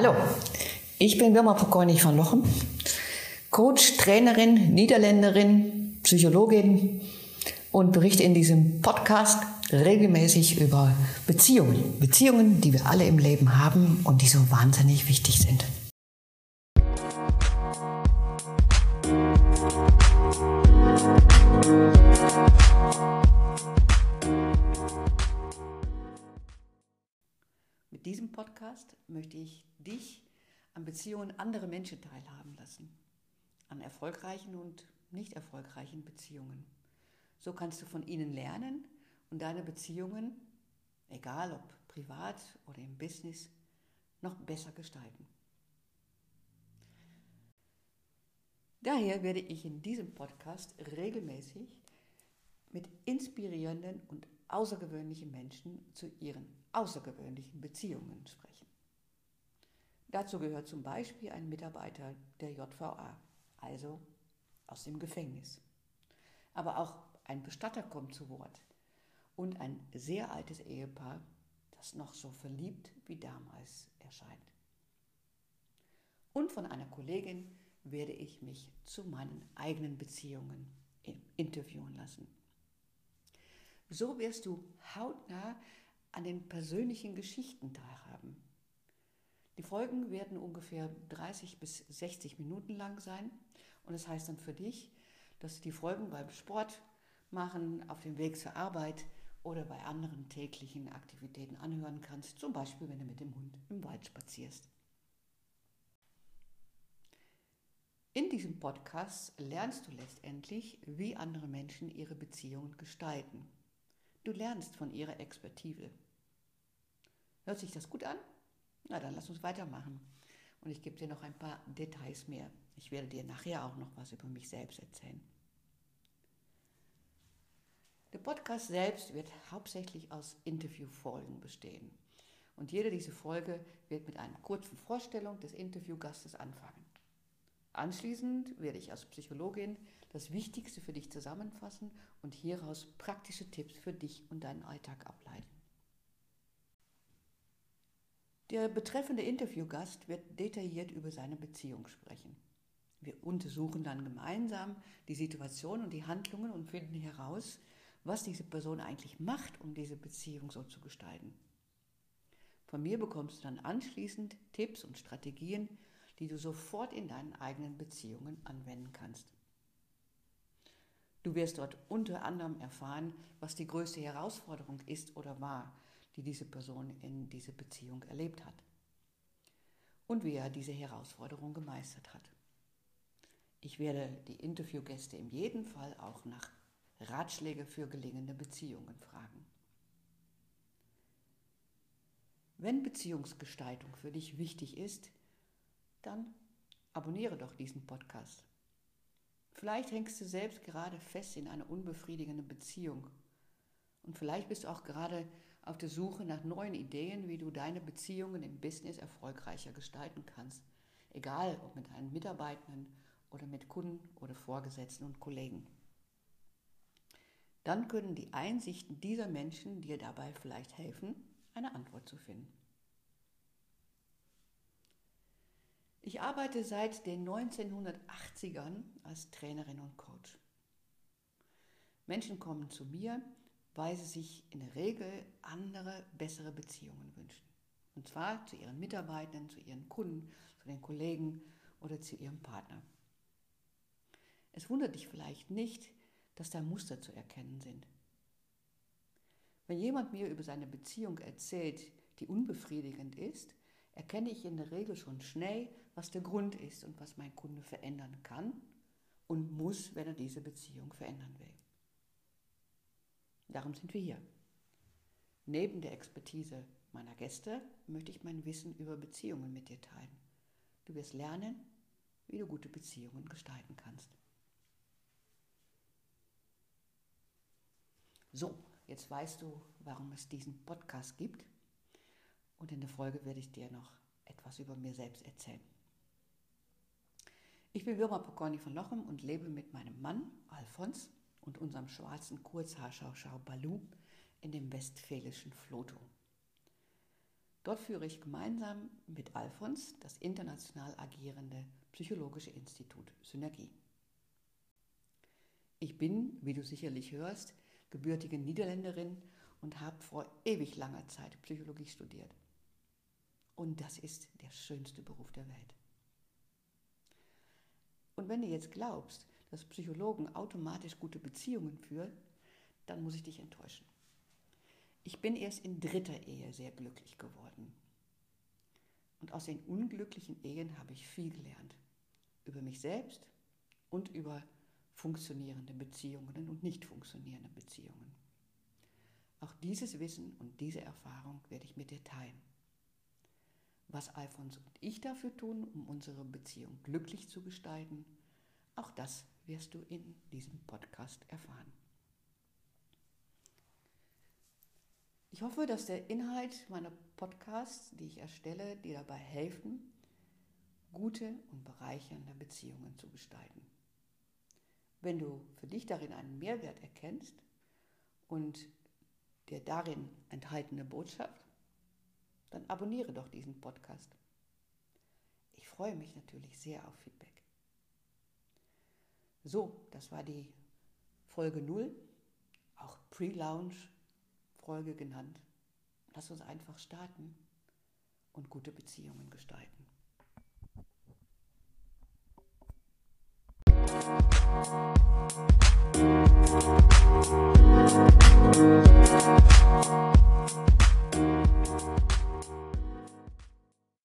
Hallo, ich bin Wilma Pokornig von Lochem, Coach, Trainerin, Niederländerin, Psychologin und berichte in diesem Podcast regelmäßig über Beziehungen. Beziehungen, die wir alle im Leben haben und die so wahnsinnig wichtig sind. Diesem Podcast möchte ich dich an Beziehungen anderer Menschen teilhaben lassen. An erfolgreichen und nicht erfolgreichen Beziehungen. So kannst du von ihnen lernen und deine Beziehungen, egal ob privat oder im Business, noch besser gestalten. Daher werde ich in diesem Podcast regelmäßig mit inspirierenden und außergewöhnlichen Menschen zu ihren außergewöhnlichen Beziehungen sprechen. Dazu gehört zum Beispiel ein Mitarbeiter der JVA, also aus dem Gefängnis. Aber auch ein Bestatter kommt zu Wort und ein sehr altes Ehepaar, das noch so verliebt wie damals erscheint. Und von einer Kollegin werde ich mich zu meinen eigenen Beziehungen interviewen lassen. So wirst du hautnah an den persönlichen Geschichten teilhaben. Die Folgen werden ungefähr 30 bis 60 Minuten lang sein und das heißt dann für dich, dass du die Folgen beim Sport machen, auf dem Weg zur Arbeit oder bei anderen täglichen Aktivitäten anhören kannst, zum Beispiel wenn du mit dem Hund im Wald spazierst. In diesem Podcast lernst du letztendlich, wie andere Menschen ihre Beziehungen gestalten. Du lernst von ihrer Expertise. Hört sich das gut an? Na, dann lass uns weitermachen. Und ich gebe dir noch ein paar Details mehr. Ich werde dir nachher auch noch was über mich selbst erzählen. Der Podcast selbst wird hauptsächlich aus Interviewfolgen bestehen. Und jede dieser Folge wird mit einer kurzen Vorstellung des Interviewgastes anfangen. Anschließend werde ich als Psychologin das Wichtigste für dich zusammenfassen und hieraus praktische Tipps für dich und deinen Alltag ableiten. Der betreffende Interviewgast wird detailliert über seine Beziehung sprechen. Wir untersuchen dann gemeinsam die Situation und die Handlungen und finden heraus, was diese Person eigentlich macht, um diese Beziehung so zu gestalten. Von mir bekommst du dann anschließend Tipps und Strategien, die du sofort in deinen eigenen Beziehungen anwenden kannst. Du wirst dort unter anderem erfahren, was die größte Herausforderung ist oder war, die diese Person in dieser Beziehung erlebt hat. Und wie er diese Herausforderung gemeistert hat. Ich werde die Interviewgäste in jedem Fall auch nach Ratschläge für gelingende Beziehungen fragen. Wenn Beziehungsgestaltung für dich wichtig ist, dann abonniere doch diesen Podcast. Vielleicht hängst du selbst gerade fest in einer unbefriedigenden Beziehung. Und vielleicht bist du auch gerade auf der Suche nach neuen Ideen, wie du deine Beziehungen im Business erfolgreicher gestalten kannst. Egal ob mit deinen Mitarbeitern oder mit Kunden oder Vorgesetzten und Kollegen. Dann können die Einsichten dieser Menschen dir dabei vielleicht helfen, eine Antwort zu finden. Ich arbeite seit den 1980ern als Trainerin und Coach. Menschen kommen zu mir, weil sie sich in der Regel andere, bessere Beziehungen wünschen. Und zwar zu ihren Mitarbeitern, zu ihren Kunden, zu den Kollegen oder zu ihrem Partner. Es wundert dich vielleicht nicht, dass da Muster zu erkennen sind. Wenn jemand mir über seine Beziehung erzählt, die unbefriedigend ist, erkenne ich in der Regel schon schnell, was der Grund ist und was mein Kunde verändern kann und muss, wenn er diese Beziehung verändern will. Darum sind wir hier. Neben der Expertise meiner Gäste möchte ich mein Wissen über Beziehungen mit dir teilen. Du wirst lernen, wie du gute Beziehungen gestalten kannst. So, jetzt weißt du, warum es diesen Podcast gibt. Und in der Folge werde ich dir noch etwas über mir selbst erzählen. Ich bin Wilma Pokorny von Lochem und lebe mit meinem Mann Alfons und unserem schwarzen Kurzhaarschauschau Balu in dem westfälischen Floto. Dort führe ich gemeinsam mit Alfons das international agierende Psychologische Institut Synergie. Ich bin, wie du sicherlich hörst, gebürtige Niederländerin und habe vor ewig langer Zeit Psychologie studiert. Und das ist der schönste Beruf der Welt. Und wenn du jetzt glaubst, dass Psychologen automatisch gute Beziehungen führen, dann muss ich dich enttäuschen. Ich bin erst in dritter Ehe sehr glücklich geworden. Und aus den unglücklichen Ehen habe ich viel gelernt. Über mich selbst und über funktionierende Beziehungen und nicht funktionierende Beziehungen. Auch dieses Wissen und diese Erfahrung werde ich mit dir teilen. Was Alfons und ich dafür tun, um unsere Beziehung glücklich zu gestalten, auch das wirst du in diesem Podcast erfahren. Ich hoffe, dass der Inhalt meiner Podcasts, die ich erstelle, dir dabei helfen, gute und bereichernde Beziehungen zu gestalten. Wenn du für dich darin einen Mehrwert erkennst und der darin enthaltene Botschaft, dann abonniere doch diesen Podcast. Ich freue mich natürlich sehr auf Feedback. So, das war die Folge 0, auch Pre-Lounge Folge genannt. Lass uns einfach starten und gute Beziehungen gestalten.